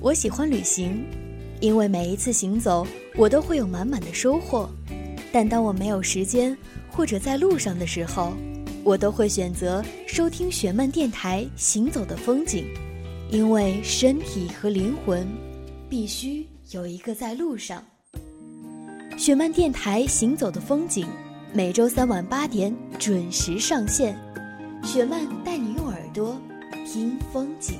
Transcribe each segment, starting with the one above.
我喜欢旅行，因为每一次行走，我都会有满满的收获。但当我没有时间或者在路上的时候，我都会选择收听雪漫电台《行走的风景》，因为身体和灵魂必须有一个在路上。雪漫电台《行走的风景》每周三晚八点准时上线，雪漫带你用耳朵听风景。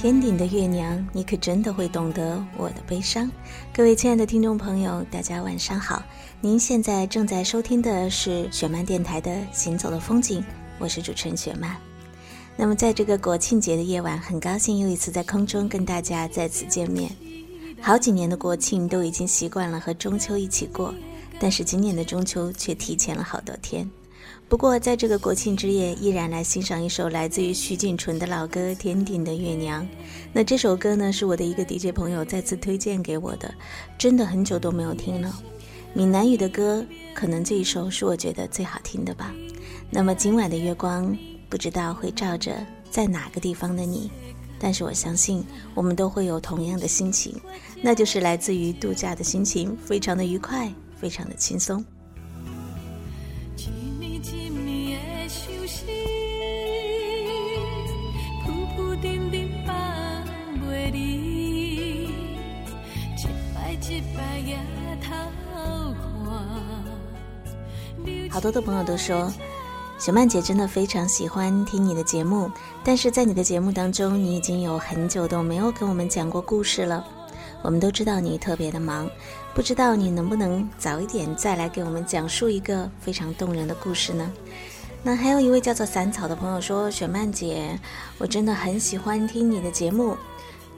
天顶的月娘，你可真的会懂得我的悲伤。各位亲爱的听众朋友，大家晚上好。您现在正在收听的是雪漫电台的《行走的风景》，我是主持人雪漫。那么，在这个国庆节的夜晚，很高兴又一次在空中跟大家再次见面。好几年的国庆都已经习惯了和中秋一起过，但是今年的中秋却提前了好多天。不过，在这个国庆之夜，依然来欣赏一首来自于徐锦纯的老歌《天顶的月娘》。那这首歌呢，是我的一个 DJ 朋友再次推荐给我的，真的很久都没有听了。闽南语的歌，可能这一首是我觉得最好听的吧。那么今晚的月光，不知道会照着在哪个地方的你，但是我相信我们都会有同样的心情，那就是来自于度假的心情，非常的愉快，非常的轻松。好多的朋友都说，小曼姐真的非常喜欢听你的节目，但是在你的节目当中，你已经有很久都没有跟我们讲过故事了。我们都知道你特别的忙，不知道你能不能早一点再来给我们讲述一个非常动人的故事呢？那还有一位叫做散草的朋友说，雪曼姐，我真的很喜欢听你的节目。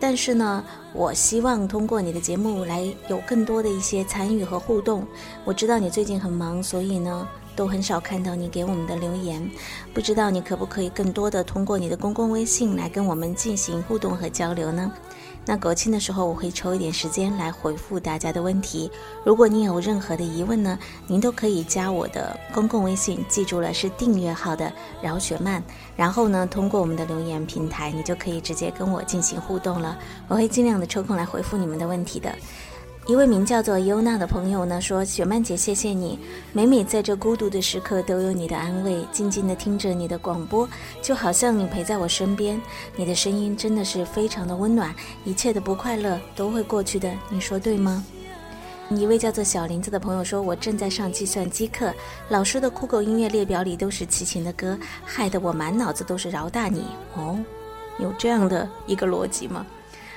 但是呢，我希望通过你的节目来有更多的一些参与和互动。我知道你最近很忙，所以呢，都很少看到你给我们的留言。不知道你可不可以更多的通过你的公共微信来跟我们进行互动和交流呢？那国庆的时候，我会抽一点时间来回复大家的问题。如果你有任何的疑问呢，您都可以加我的公共微信，记住了是订阅号的饶雪漫。然后呢，通过我们的留言平台，你就可以直接跟我进行互动了。我会尽量的抽空来回复你们的问题的。一位名叫做优娜的朋友呢说：“雪曼姐，谢谢你，每每在这孤独的时刻都有你的安慰，静静的听着你的广播，就好像你陪在我身边。你的声音真的是非常的温暖，一切的不快乐都会过去的，你说对吗？”一位叫做小林子的朋友说：“我正在上计算机课，老师的酷狗音乐列表里都是齐秦的歌，害得我满脑子都是饶大你。”哦，有这样的一个逻辑吗？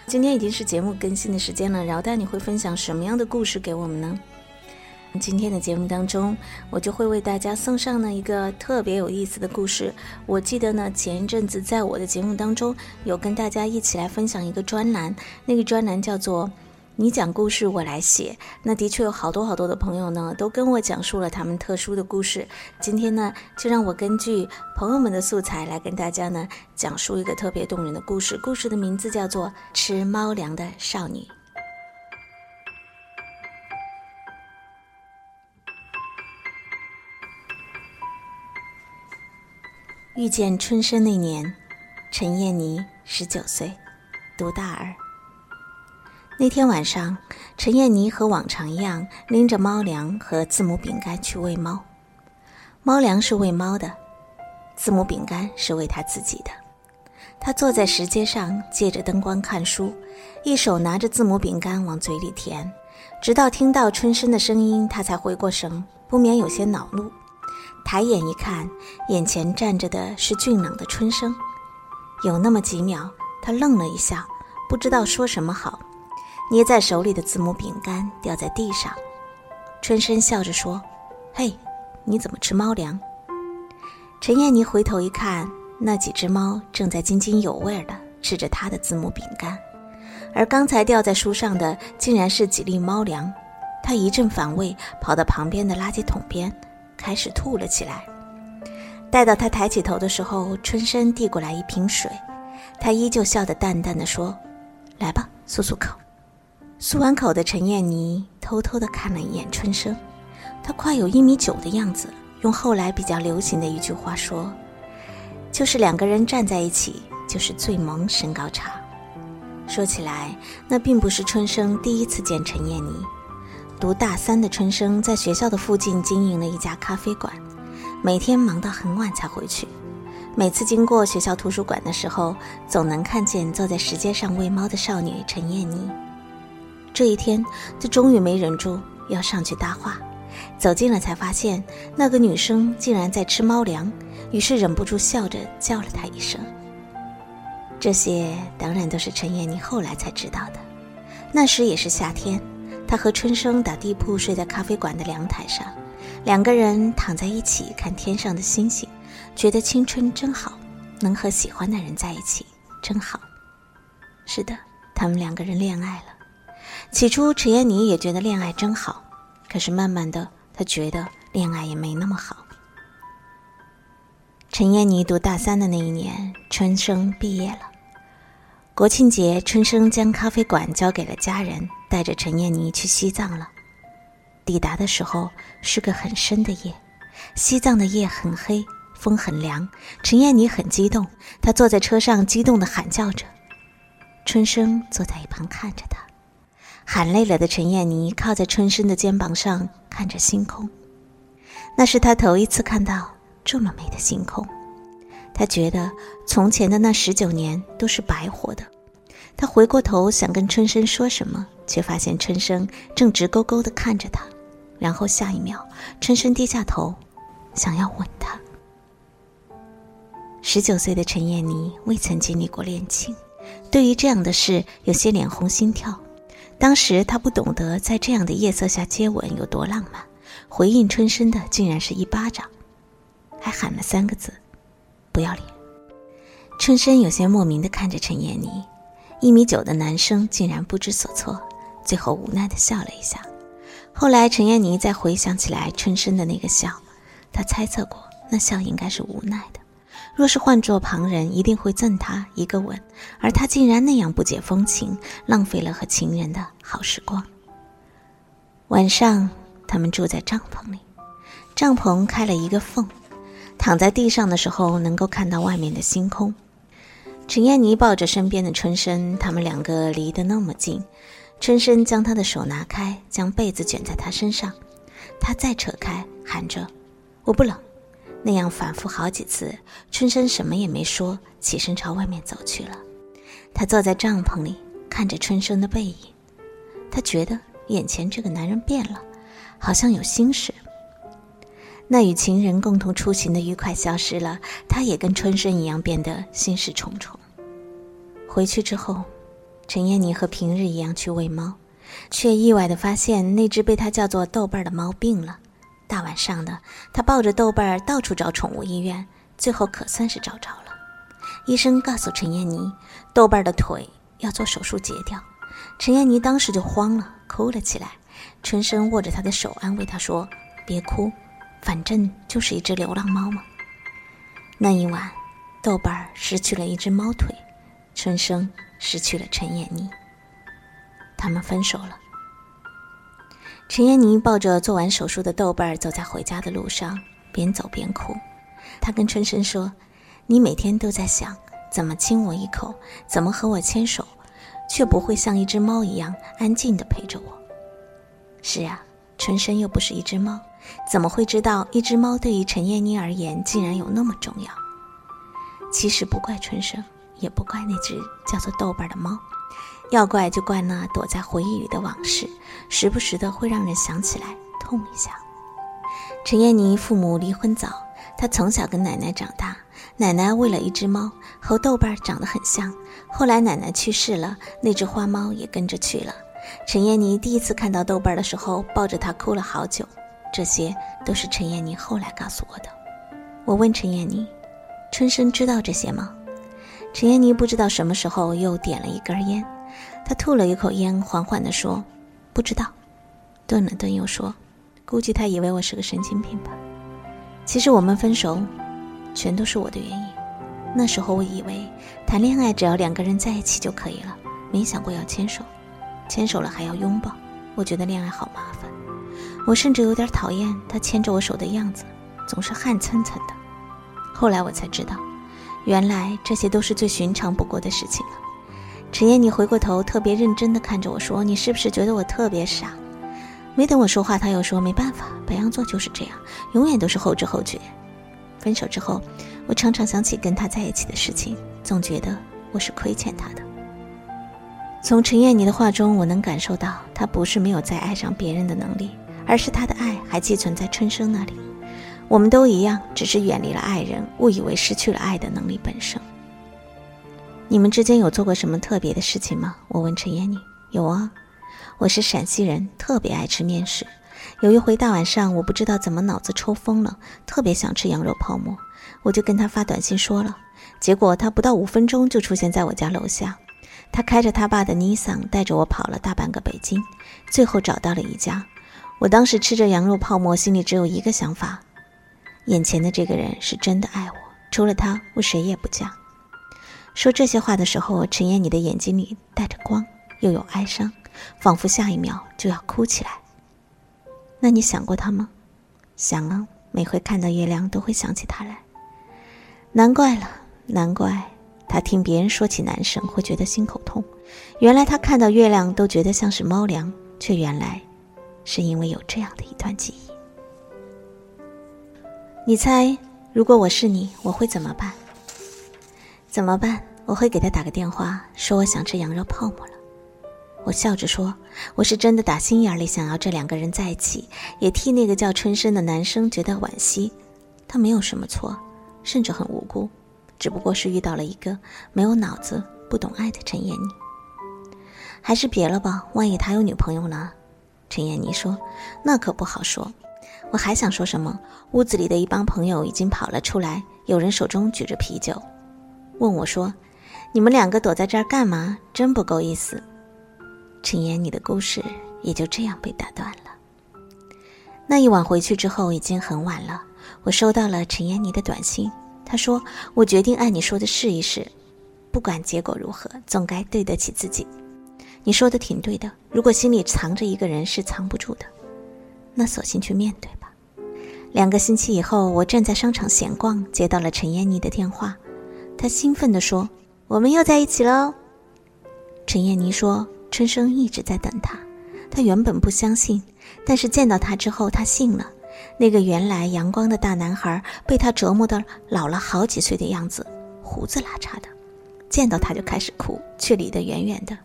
今天已经是节目更新的时间了，饶大你会分享什么样的故事给我们呢？今天的节目当中，我就会为大家送上呢一个特别有意思的故事。我记得呢，前一阵子在我的节目当中有跟大家一起来分享一个专栏，那个专栏叫做。你讲故事，我来写。那的确有好多好多的朋友呢，都跟我讲述了他们特殊的故事。今天呢，就让我根据朋友们的素材来跟大家呢讲述一个特别动人的故事。故事的名字叫做《吃猫粮的少女》。遇见春生那年，陈燕妮十九岁，读大二。那天晚上，陈燕妮和往常一样拎着猫粮和字母饼干去喂猫。猫粮是喂猫的，字母饼干是喂她自己的。她坐在石阶上，借着灯光看书，一手拿着字母饼干往嘴里填，直到听到春生的声音，她才回过神，不免有些恼怒。抬眼一看，眼前站着的是俊朗的春生。有那么几秒，他愣了一下，不知道说什么好。捏在手里的字母饼干掉在地上，春生笑着说：“嘿，你怎么吃猫粮？”陈燕妮回头一看，那几只猫正在津津有味地吃着她的字母饼干，而刚才掉在书上的竟然是几粒猫粮。她一阵反胃，跑到旁边的垃圾桶边，开始吐了起来。待到她抬起头的时候，春生递过来一瓶水，他依旧笑得淡淡的说：“来吧，漱漱口。”漱完口的陈燕妮偷偷地看了一眼春生，他快有一米九的样子。用后来比较流行的一句话说，就是两个人站在一起就是最萌身高差。说起来，那并不是春生第一次见陈燕妮。读大三的春生在学校的附近经营了一家咖啡馆，每天忙到很晚才回去。每次经过学校图书馆的时候，总能看见坐在石阶上喂猫的少女陈燕妮。这一天，他终于没忍住要上去搭话，走近了才发现那个女生竟然在吃猫粮，于是忍不住笑着叫了她一声。这些当然都是陈燕妮后来才知道的。那时也是夏天，她和春生打地铺睡在咖啡馆的阳台上，两个人躺在一起看天上的星星，觉得青春真好，能和喜欢的人在一起真好。是的，他们两个人恋爱了。起初，陈燕妮也觉得恋爱真好，可是慢慢的，她觉得恋爱也没那么好。陈燕妮读大三的那一年，春生毕业了。国庆节，春生将咖啡馆交给了家人，带着陈燕妮去西藏了。抵达的时候是个很深的夜，西藏的夜很黑，风很凉。陈燕妮很激动，她坐在车上，激动地喊叫着。春生坐在一旁看着她。喊累了的陈燕妮靠在春生的肩膀上，看着星空。那是她头一次看到这么美的星空。她觉得从前的那十九年都是白活的。她回过头想跟春生说什么，却发现春生正直勾勾地看着她。然后下一秒，春生低下头，想要吻她。十九岁的陈燕妮未曾经历过恋情，对于这样的事有些脸红心跳。当时他不懂得在这样的夜色下接吻有多浪漫，回应春生的竟然是一巴掌，还喊了三个字：“不要脸。”春生有些莫名的看着陈燕妮，一米九的男生竟然不知所措，最后无奈的笑了一下。后来陈燕妮再回想起来春生的那个笑，她猜测过那笑应该是无奈的。若是换做旁人，一定会赠他一个吻，而他竟然那样不解风情，浪费了和情人的好时光。晚上，他们住在帐篷里，帐篷开了一个缝，躺在地上的时候能够看到外面的星空。陈燕妮抱着身边的春生，他们两个离得那么近，春生将他的手拿开，将被子卷在他身上，他再扯开，喊着：“我不冷。”那样反复好几次，春生什么也没说，起身朝外面走去了。他坐在帐篷里，看着春生的背影，他觉得眼前这个男人变了，好像有心事。那与情人共同出行的愉快消失了，他也跟春生一样变得心事重重。回去之后，陈燕妮和平日一样去喂猫，却意外地发现那只被他叫做豆瓣的猫病了。大晚上的，他抱着豆瓣儿到处找宠物医院，最后可算是找着了。医生告诉陈燕妮，豆瓣儿的腿要做手术截掉。陈燕妮当时就慌了，哭了起来。春生握着她的手，安慰她说：“别哭，反正就是一只流浪猫嘛。”那一晚，豆瓣儿失去了一只猫腿，春生失去了陈燕妮，他们分手了。陈燕妮抱着做完手术的豆瓣儿走在回家的路上，边走边哭。她跟春生说：“你每天都在想怎么亲我一口，怎么和我牵手，却不会像一只猫一样安静地陪着我。”是啊，春生又不是一只猫，怎么会知道一只猫对于陈燕妮而言竟然有那么重要？其实不怪春生，也不怪那只叫做豆瓣的猫。要怪就怪那躲在回忆里的往事，时不时的会让人想起来痛一下。陈燕妮父母离婚早，她从小跟奶奶长大，奶奶喂了一只猫，和豆瓣长得很像。后来奶奶去世了，那只花猫也跟着去了。陈燕妮第一次看到豆瓣的时候，抱着它哭了好久。这些都是陈燕妮后来告诉我的。我问陈燕妮：“春生知道这些吗？”陈燕妮不知道什么时候又点了一根烟，她吐了一口烟，缓缓地说：“不知道。”顿了顿，又说：“估计他以为我是个神经病吧。”其实我们分手，全都是我的原因。那时候我以为谈恋爱只要两个人在一起就可以了，没想过要牵手，牵手了还要拥抱。我觉得恋爱好麻烦，我甚至有点讨厌他牵着我手的样子，总是汗涔涔的。后来我才知道，原来这些都是最寻常不过的事情了。陈燕，你回过头，特别认真地看着我说：“你是不是觉得我特别傻？”没等我说话，他又说：“没办法，白羊座就是这样，永远都是后知后觉。”分手之后。我常常想起跟他在一起的事情，总觉得我是亏欠他的。从陈燕妮的话中，我能感受到他不是没有再爱上别人的能力，而是他的爱还寄存在春生那里。我们都一样，只是远离了爱人，误以为失去了爱的能力本身。你们之间有做过什么特别的事情吗？我问陈燕妮。有啊，我是陕西人，特别爱吃面食。有一回大晚上，我不知道怎么脑子抽风了，特别想吃羊肉泡馍。我就跟他发短信说了，结果他不到五分钟就出现在我家楼下。他开着他爸的尼桑，带着我跑了大半个北京，最后找到了一家。我当时吃着羊肉泡馍，心里只有一个想法：眼前的这个人是真的爱我，除了他，我谁也不嫁。说这些话的时候，陈妍，你的眼睛里带着光，又有哀伤，仿佛下一秒就要哭起来。那你想过他吗？想啊，每回看到月亮都会想起他来。难怪了，难怪他听别人说起男生会觉得心口痛，原来他看到月亮都觉得像是猫粮，却原来是因为有这样的一段记忆。你猜，如果我是你，我会怎么办？怎么办？我会给他打个电话，说我想吃羊肉泡馍了。我笑着说，我是真的打心眼里想要这两个人在一起，也替那个叫春生的男生觉得惋惜，他没有什么错。甚至很无辜，只不过是遇到了一个没有脑子、不懂爱的陈妍妮。还是别了吧，万一他有女朋友呢？陈妍妮说：“那可不好说。”我还想说什么，屋子里的一帮朋友已经跑了出来，有人手中举着啤酒，问我说：“你们两个躲在这儿干嘛？真不够意思。”陈妍妮的故事也就这样被打断了。那一晚回去之后，已经很晚了。我收到了陈妍妮的短信，她说：“我决定按你说的试一试，不管结果如何，总该对得起自己。”你说的挺对的，如果心里藏着一个人是藏不住的，那索性去面对吧。两个星期以后，我正在商场闲逛，接到了陈燕妮的电话，她兴奋地说：“我们又在一起喽！”陈燕妮说：“春生一直在等她，她原本不相信，但是见到他之后，她信了。”那个原来阳光的大男孩被他折磨的老了好几岁的样子，胡子拉碴的，见到他就开始哭，却离得远远的。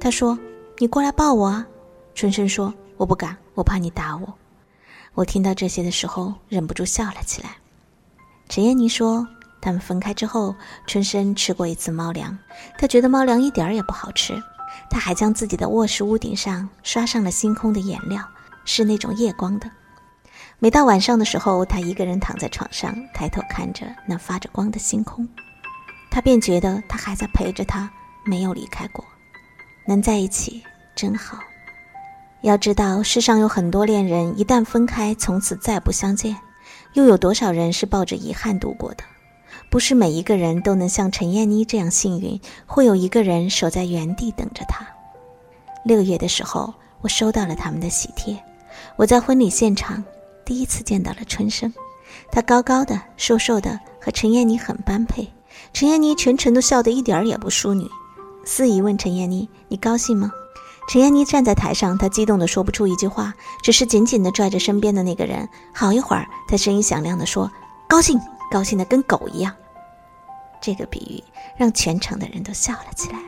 他说：“你过来抱我啊！”春生说：“我不敢，我怕你打我。”我听到这些的时候，忍不住笑了起来。陈燕妮说：“他们分开之后，春生吃过一次猫粮，他觉得猫粮一点儿也不好吃。他还将自己的卧室屋顶上刷上了星空的颜料，是那种夜光的。”每到晚上的时候，他一个人躺在床上，抬头看着那发着光的星空，他便觉得他还在陪着他，没有离开过。能在一起真好。要知道，世上有很多恋人一旦分开，从此再不相见，又有多少人是抱着遗憾度过的？不是每一个人都能像陈燕妮这样幸运，会有一个人守在原地等着他。六月的时候，我收到了他们的喜帖，我在婚礼现场。第一次见到了春生，他高高的、瘦瘦的，和陈燕妮很般配。陈燕妮全程都笑得一点儿也不淑女。司仪问陈燕妮：“你高兴吗？”陈燕妮站在台上，她激动的说不出一句话，只是紧紧的拽着身边的那个人。好一会儿，她声音响亮的说：“高兴，高兴的跟狗一样。”这个比喻让全场的人都笑了起来，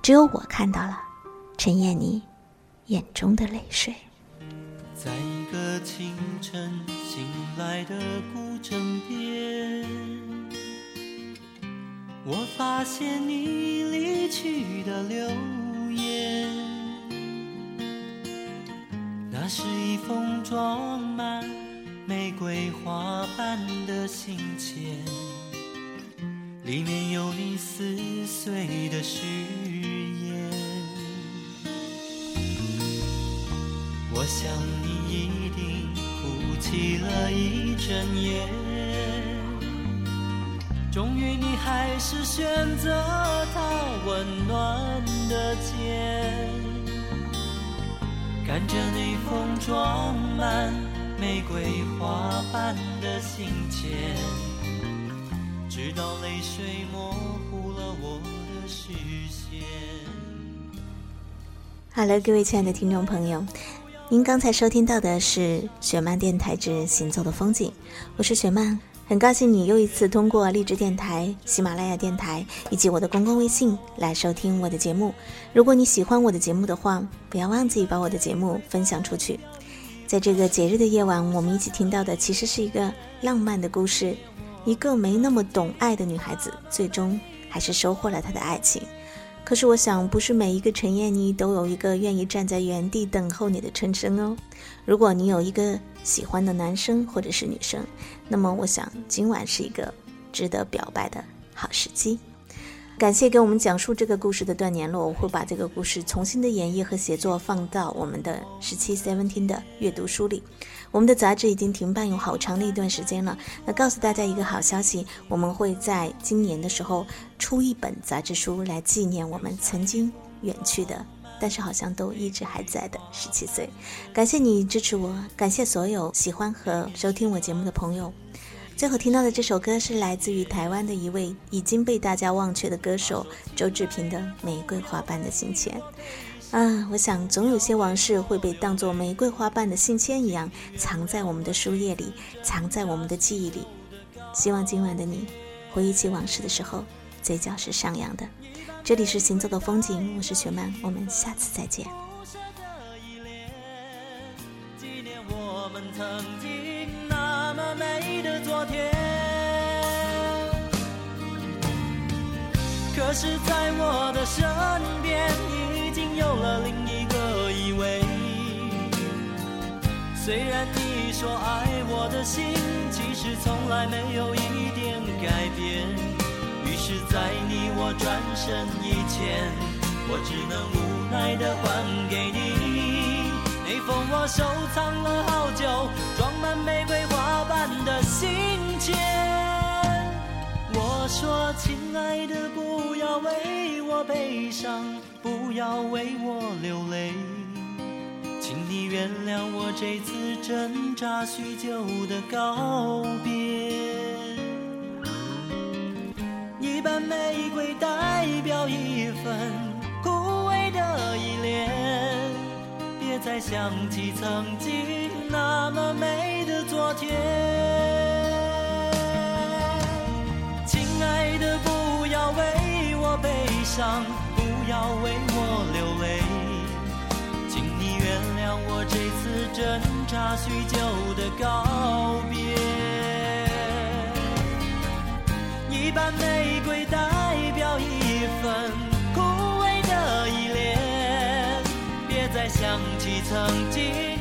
只有我看到了陈燕妮眼中的泪水。在一个清晨醒来的古城边，我发现你离去的留言，那是一封装满玫瑰花瓣的信笺，里面有你撕碎的誓言。我想你一定哭泣了一整夜，终于你还是选择他温暖的肩，看着那封装满玫瑰花瓣的信笺，直到泪水模糊了我的视线。好了，各位亲爱的听众朋友。您刚才收听到的是雪漫电台之《行走的风景》，我是雪漫，很高兴你又一次通过荔枝电台、喜马拉雅电台以及我的公共微信来收听我的节目。如果你喜欢我的节目的话，不要忘记把我的节目分享出去。在这个节日的夜晚，我们一起听到的其实是一个浪漫的故事，一个没那么懂爱的女孩子，最终还是收获了她的爱情。可是我想，不是每一个陈燕妮都有一个愿意站在原地等候你的陈生哦。如果你有一个喜欢的男生或者是女生，那么我想今晚是一个值得表白的好时机。感谢给我们讲述这个故事的段年落，我会把这个故事重新的演绎和写作放到我们的十七 seventeen 的阅读书里。我们的杂志已经停办有好长的一段时间了。那告诉大家一个好消息，我们会在今年的时候出一本杂志书来纪念我们曾经远去的，但是好像都一直还在的十七岁。感谢你支持我，感谢所有喜欢和收听我节目的朋友。最后听到的这首歌是来自于台湾的一位已经被大家忘却的歌手周志平的《玫瑰花瓣的信签》。啊，我想总有些往事会被当作玫瑰花瓣的信签一样藏在我们的书页里，藏在我们的记忆里。希望今晚的你回忆起往事的时候，嘴角是上扬的。这里是行走的风景，我是雪曼，我们下次再见。纪念我们曾经天，可是在我的身边，已经有了另一个依偎。虽然你说爱我的心，其实从来没有一点改变。于是，在你我转身以前，我只能无奈的还给你那封我收藏了好久、装满玫瑰花瓣的信。我说，亲爱的，不要为我悲伤，不要为我流泪，请你原谅我这次挣扎许久的告别。一瓣玫瑰代表一份枯萎的依恋，别再想起曾经那么美伤，不要为我流泪，请你原谅我这次挣扎许久的告别。一瓣玫瑰代表一份枯萎的依恋，别再想起曾经。